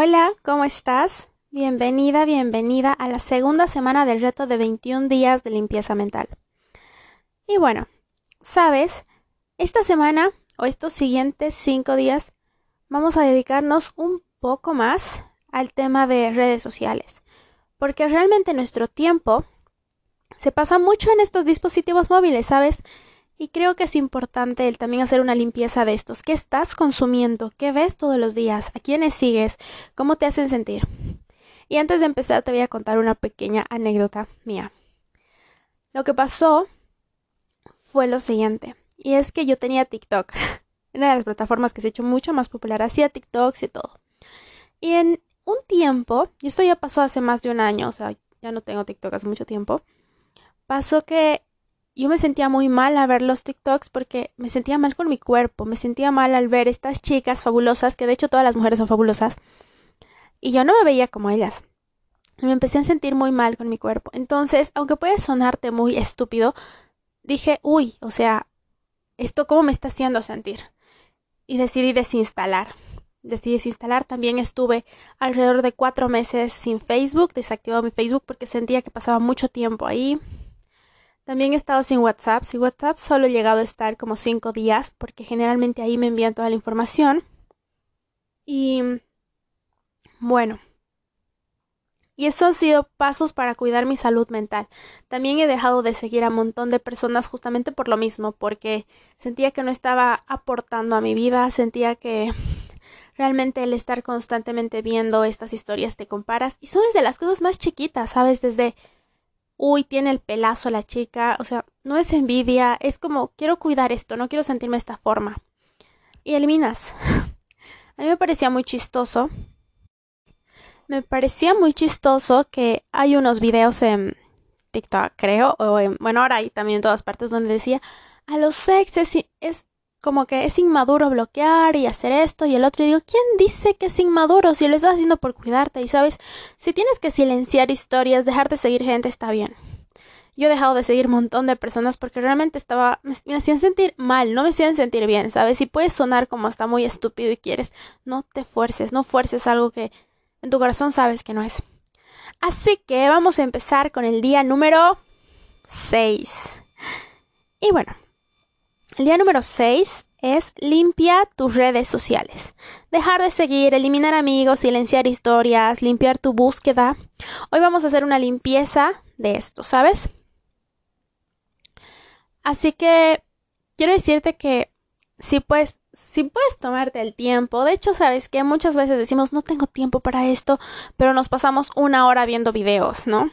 Hola, ¿cómo estás? Bienvenida, bienvenida a la segunda semana del reto de 21 días de limpieza mental. Y bueno, sabes, esta semana o estos siguientes 5 días vamos a dedicarnos un poco más al tema de redes sociales, porque realmente nuestro tiempo se pasa mucho en estos dispositivos móviles, ¿sabes? Y creo que es importante el también hacer una limpieza de estos. ¿Qué estás consumiendo? ¿Qué ves todos los días? ¿A quiénes sigues? ¿Cómo te hacen sentir? Y antes de empezar te voy a contar una pequeña anécdota mía. Lo que pasó fue lo siguiente. Y es que yo tenía TikTok. Una de las plataformas que se ha hecho mucho más popular. Hacía TikToks y todo. Y en un tiempo, y esto ya pasó hace más de un año, o sea, ya no tengo TikTok hace mucho tiempo, pasó que yo me sentía muy mal a ver los TikToks porque me sentía mal con mi cuerpo, me sentía mal al ver estas chicas fabulosas, que de hecho todas las mujeres son fabulosas, y yo no me veía como ellas. Me empecé a sentir muy mal con mi cuerpo. Entonces, aunque puede sonarte muy estúpido, dije, uy, o sea, ¿esto cómo me está haciendo sentir? Y decidí desinstalar. Decidí desinstalar. También estuve alrededor de cuatro meses sin Facebook, desactivado mi Facebook porque sentía que pasaba mucho tiempo ahí. También he estado sin WhatsApp. Sin WhatsApp solo he llegado a estar como cinco días porque generalmente ahí me envían toda la información. Y bueno. Y eso han sido pasos para cuidar mi salud mental. También he dejado de seguir a un montón de personas justamente por lo mismo, porque sentía que no estaba aportando a mi vida, sentía que realmente el estar constantemente viendo estas historias te comparas y son desde las cosas más chiquitas, ¿sabes? Desde uy, tiene el pelazo la chica, o sea, no es envidia, es como, quiero cuidar esto, no quiero sentirme de esta forma. Y eliminas. A mí me parecía muy chistoso. Me parecía muy chistoso que hay unos videos en TikTok, creo, o en, bueno, ahora hay también en todas partes donde decía, a los sexes es como que es inmaduro bloquear y hacer esto y el otro. Y digo, ¿quién dice que es inmaduro si lo estás haciendo por cuidarte? Y sabes, si tienes que silenciar historias, dejar de seguir gente está bien. Yo he dejado de seguir un montón de personas porque realmente estaba, me, hacían sentir mal, no me hacían sentir bien, ¿sabes? Si puedes sonar como hasta muy estúpido y quieres, no te fuerces, no fuerces algo que en tu corazón sabes que no es. Así que vamos a empezar con el día número 6. Y bueno, el día número 6 es limpia tus redes sociales. Dejar de seguir, eliminar amigos, silenciar historias, limpiar tu búsqueda. Hoy vamos a hacer una limpieza de esto, ¿sabes? Así que quiero decirte que si puedes, si puedes tomarte el tiempo, de hecho, sabes que muchas veces decimos no tengo tiempo para esto, pero nos pasamos una hora viendo videos, ¿no?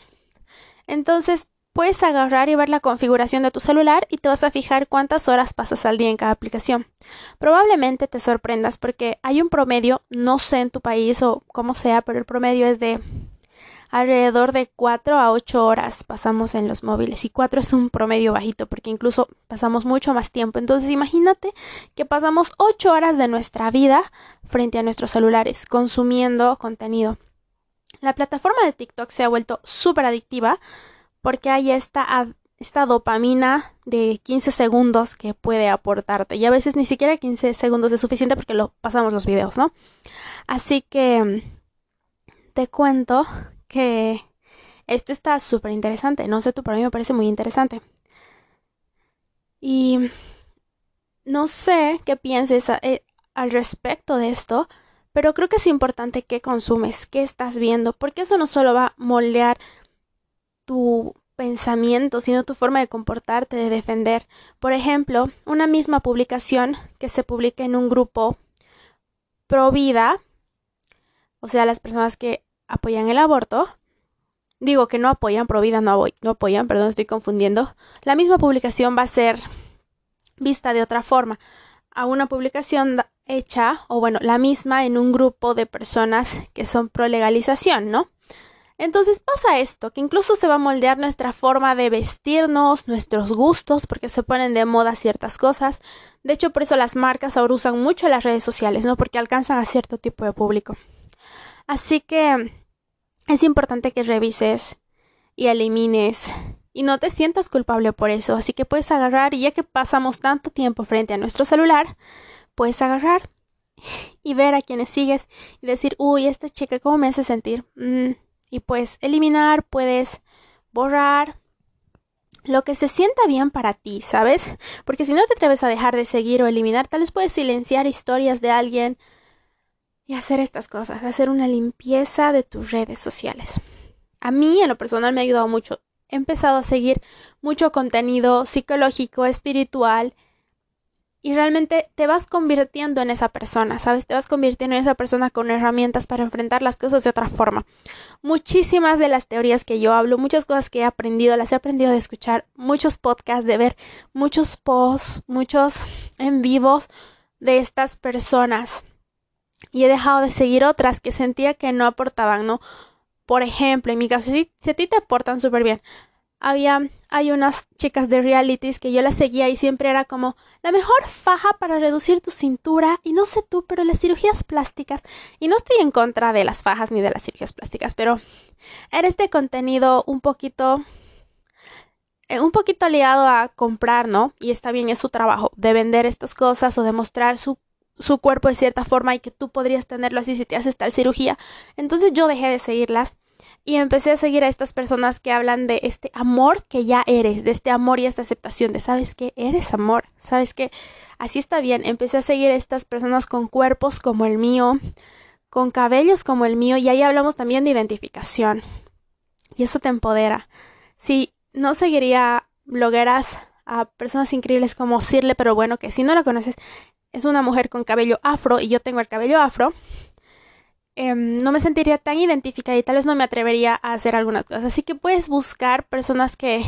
Entonces, puedes agarrar y ver la configuración de tu celular y te vas a fijar cuántas horas pasas al día en cada aplicación. Probablemente te sorprendas porque hay un promedio, no sé en tu país o como sea, pero el promedio es de alrededor de 4 a 8 horas pasamos en los móviles y 4 es un promedio bajito porque incluso pasamos mucho más tiempo. Entonces imagínate que pasamos 8 horas de nuestra vida frente a nuestros celulares consumiendo contenido. La plataforma de TikTok se ha vuelto súper adictiva porque hay esta, esta dopamina de 15 segundos que puede aportarte. Y a veces ni siquiera 15 segundos es suficiente porque lo pasamos los videos, ¿no? Así que te cuento que esto está súper interesante. No sé tú, pero a mí me parece muy interesante. Y no sé qué pienses eh, al respecto de esto, pero creo que es importante qué consumes, qué estás viendo, porque eso no solo va a moldear tu pensamiento, sino tu forma de comportarte, de defender. Por ejemplo, una misma publicación que se publica en un grupo pro vida, o sea, las personas que apoyan el aborto, digo que no apoyan pro vida, no, no apoyan, perdón, estoy confundiendo, la misma publicación va a ser vista de otra forma a una publicación hecha, o bueno, la misma en un grupo de personas que son pro legalización, ¿no? Entonces pasa esto, que incluso se va a moldear nuestra forma de vestirnos, nuestros gustos, porque se ponen de moda ciertas cosas. De hecho, por eso las marcas ahora usan mucho las redes sociales, ¿no? Porque alcanzan a cierto tipo de público. Así que es importante que revises y elimines y no te sientas culpable por eso. Así que puedes agarrar y ya que pasamos tanto tiempo frente a nuestro celular, puedes agarrar y ver a quienes sigues y decir, uy, esta chica, ¿cómo me hace sentir? Mm, y pues eliminar, puedes borrar lo que se sienta bien para ti, ¿sabes? Porque si no te atreves a dejar de seguir o eliminar, tal vez puedes silenciar historias de alguien y hacer estas cosas, hacer una limpieza de tus redes sociales. A mí, en lo personal, me ha ayudado mucho. He empezado a seguir mucho contenido psicológico, espiritual, y realmente te vas convirtiendo en esa persona, ¿sabes? Te vas convirtiendo en esa persona con herramientas para enfrentar las cosas de otra forma. Muchísimas de las teorías que yo hablo, muchas cosas que he aprendido, las he aprendido de escuchar, muchos podcasts, de ver muchos posts, muchos en vivos de estas personas. Y he dejado de seguir otras que sentía que no aportaban, ¿no? Por ejemplo, en mi caso, si, a ti te aportan súper bien, había hay unas chicas de realities que yo las seguía y siempre era como la mejor faja para reducir tu cintura y no sé tú, pero las cirugías plásticas y no estoy en contra de las fajas ni de las cirugías plásticas, pero era este contenido un poquito eh, un poquito aliado a comprar, ¿no? Y está bien, es su trabajo de vender estas cosas o de mostrar su su cuerpo de cierta forma y que tú podrías tenerlo así si te haces tal cirugía. Entonces yo dejé de seguirlas y empecé a seguir a estas personas que hablan de este amor que ya eres, de este amor y esta aceptación de, ¿sabes que Eres amor, ¿sabes que Así está bien. Empecé a seguir a estas personas con cuerpos como el mío, con cabellos como el mío, y ahí hablamos también de identificación. Y eso te empodera. Si no seguiría blogueras a personas increíbles como Sirle, pero bueno, que si no la conoces, es una mujer con cabello afro y yo tengo el cabello afro. Em, no me sentiría tan identificada y tal vez no me atrevería a hacer algunas cosas. Así que puedes buscar personas que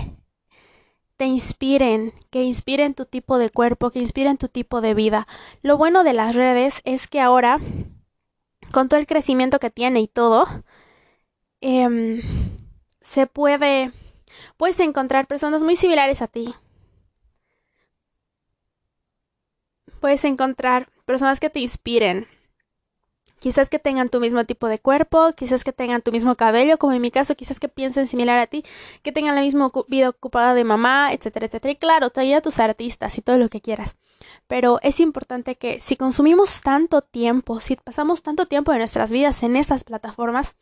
te inspiren, que inspiren tu tipo de cuerpo, que inspiren tu tipo de vida. Lo bueno de las redes es que ahora, con todo el crecimiento que tiene y todo, em, se puede, puedes encontrar personas muy similares a ti. Puedes encontrar personas que te inspiren Quizás que tengan tu mismo tipo de cuerpo, quizás que tengan tu mismo cabello, como en mi caso, quizás que piensen similar a ti, que tengan la misma vida ocupada de mamá, etcétera, etcétera. Y claro, te ayuda a tus artistas y todo lo que quieras. Pero es importante que si consumimos tanto tiempo, si pasamos tanto tiempo de nuestras vidas en esas plataformas,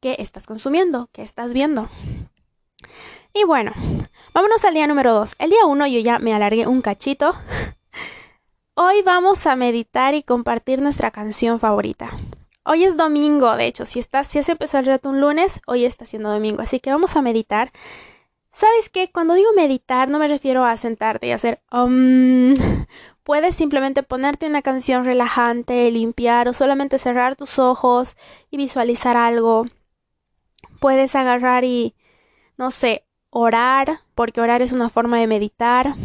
¿qué estás consumiendo? ¿Qué estás viendo? Y bueno, vámonos al día número 2. El día 1 yo ya me alargué un cachito. Hoy vamos a meditar y compartir nuestra canción favorita. Hoy es domingo, de hecho, si estás, si has empezado el reto un lunes, hoy está siendo domingo, así que vamos a meditar. ¿Sabes qué? Cuando digo meditar no me refiero a sentarte y hacer um, puedes simplemente ponerte una canción relajante, limpiar o solamente cerrar tus ojos y visualizar algo. Puedes agarrar y no sé, orar, porque orar es una forma de meditar.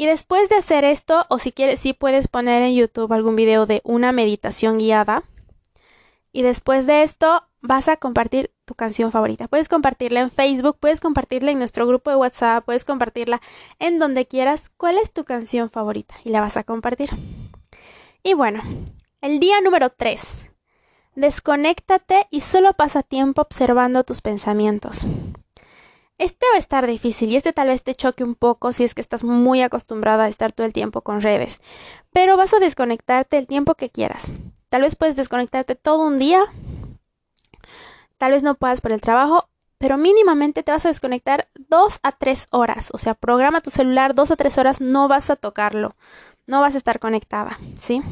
Y después de hacer esto, o si quieres, sí puedes poner en YouTube algún video de una meditación guiada. Y después de esto, vas a compartir tu canción favorita. Puedes compartirla en Facebook, puedes compartirla en nuestro grupo de WhatsApp, puedes compartirla en donde quieras. ¿Cuál es tu canción favorita? Y la vas a compartir. Y bueno, el día número 3. Desconéctate y solo pasa tiempo observando tus pensamientos. Este va a estar difícil y este tal vez te choque un poco si es que estás muy acostumbrada a estar todo el tiempo con redes, pero vas a desconectarte el tiempo que quieras. Tal vez puedes desconectarte todo un día, tal vez no puedas por el trabajo, pero mínimamente te vas a desconectar dos a tres horas. O sea, programa tu celular dos a tres horas, no vas a tocarlo, no vas a estar conectada, ¿sí?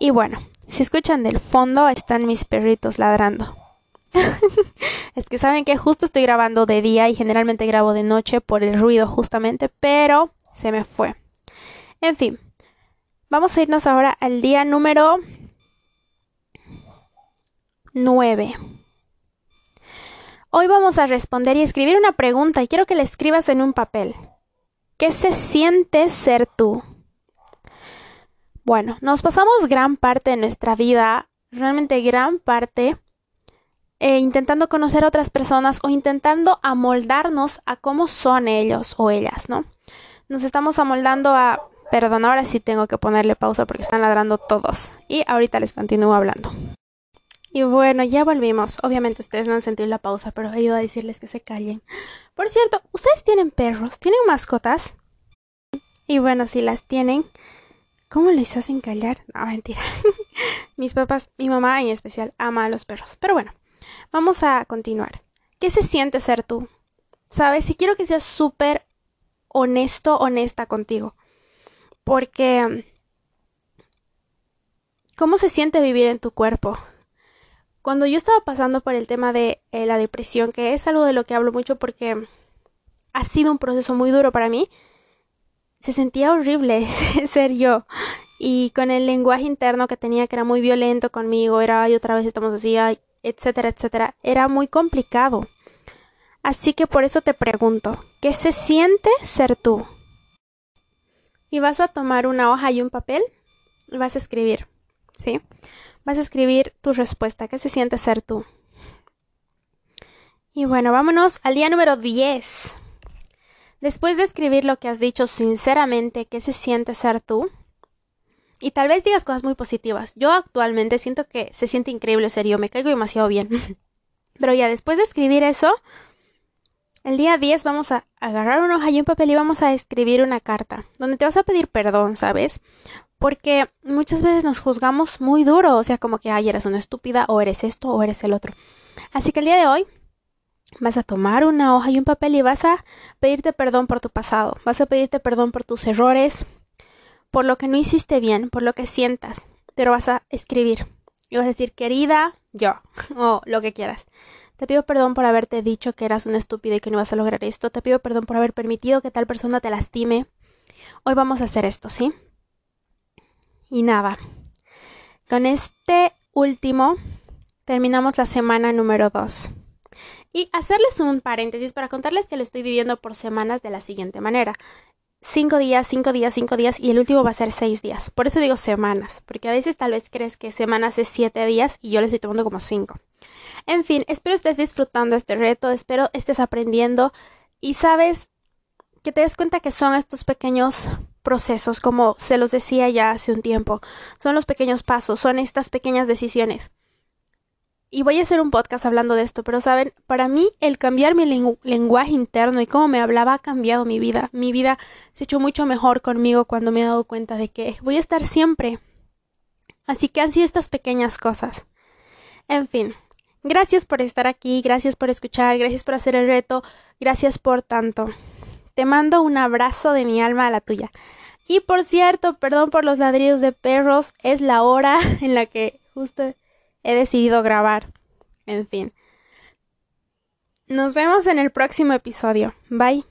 Y bueno, si escuchan del fondo, están mis perritos ladrando. es que saben que justo estoy grabando de día y generalmente grabo de noche por el ruido justamente, pero se me fue. En fin, vamos a irnos ahora al día número 9. Hoy vamos a responder y escribir una pregunta y quiero que la escribas en un papel. ¿Qué se siente ser tú? Bueno, nos pasamos gran parte de nuestra vida, realmente gran parte, eh, intentando conocer a otras personas o intentando amoldarnos a cómo son ellos o ellas, ¿no? Nos estamos amoldando a... Perdón, ahora sí tengo que ponerle pausa porque están ladrando todos. Y ahorita les continúo hablando. Y bueno, ya volvimos. Obviamente ustedes no han sentido la pausa, pero ayuda a decirles que se callen. Por cierto, ¿ustedes tienen perros? ¿Tienen mascotas? Y bueno, si las tienen, ¿Cómo les hacen callar? No, mentira. Mis papás, mi mamá en especial, ama a los perros. Pero bueno, vamos a continuar. ¿Qué se siente ser tú? ¿Sabes? Si quiero que seas súper honesto, honesta contigo. Porque... ¿Cómo se siente vivir en tu cuerpo? Cuando yo estaba pasando por el tema de eh, la depresión, que es algo de lo que hablo mucho porque ha sido un proceso muy duro para mí, se sentía horrible ser yo. Y con el lenguaje interno que tenía, que era muy violento conmigo, era y otra vez estamos así, etcétera, etcétera, era muy complicado. Así que por eso te pregunto, ¿qué se siente ser tú? Y vas a tomar una hoja y un papel y vas a escribir, ¿sí? Vas a escribir tu respuesta, ¿qué se siente ser tú? Y bueno, vámonos al día número 10. Después de escribir lo que has dicho sinceramente, ¿qué se siente ser tú? Y tal vez digas cosas muy positivas. Yo actualmente siento que se siente increíble ser yo, me caigo demasiado bien. Pero ya después de escribir eso, el día 10 vamos a agarrar una hoja y un papel y vamos a escribir una carta, donde te vas a pedir perdón, ¿sabes? Porque muchas veces nos juzgamos muy duro, o sea, como que, ay, eres una estúpida, o eres esto, o eres el otro. Así que el día de hoy vas a tomar una hoja y un papel y vas a pedirte perdón por tu pasado, vas a pedirte perdón por tus errores, por lo que no hiciste bien, por lo que sientas, pero vas a escribir y vas a decir, querida, yo, o lo que quieras. Te pido perdón por haberte dicho que eras una estúpida y que no ibas a lograr esto. Te pido perdón por haber permitido que tal persona te lastime. Hoy vamos a hacer esto, ¿sí? Y nada. Con este último terminamos la semana número 2. Y hacerles un paréntesis para contarles que lo estoy viviendo por semanas de la siguiente manera. Cinco días, cinco días, cinco días y el último va a ser seis días. Por eso digo semanas, porque a veces tal vez crees que semanas es siete días y yo le estoy tomando como cinco. En fin, espero estés disfrutando este reto, espero estés aprendiendo y sabes que te des cuenta que son estos pequeños procesos, como se los decía ya hace un tiempo, son los pequeños pasos, son estas pequeñas decisiones y voy a hacer un podcast hablando de esto, pero saben, para mí el cambiar mi lenguaje interno y cómo me hablaba ha cambiado mi vida. Mi vida se ha hecho mucho mejor conmigo cuando me he dado cuenta de que voy a estar siempre. Así que han sido estas pequeñas cosas. En fin, gracias por estar aquí, gracias por escuchar, gracias por hacer el reto, gracias por tanto. Te mando un abrazo de mi alma a la tuya. Y por cierto, perdón por los ladridos de perros, es la hora en la que justo he decidido grabar. En fin. Nos vemos en el próximo episodio. Bye.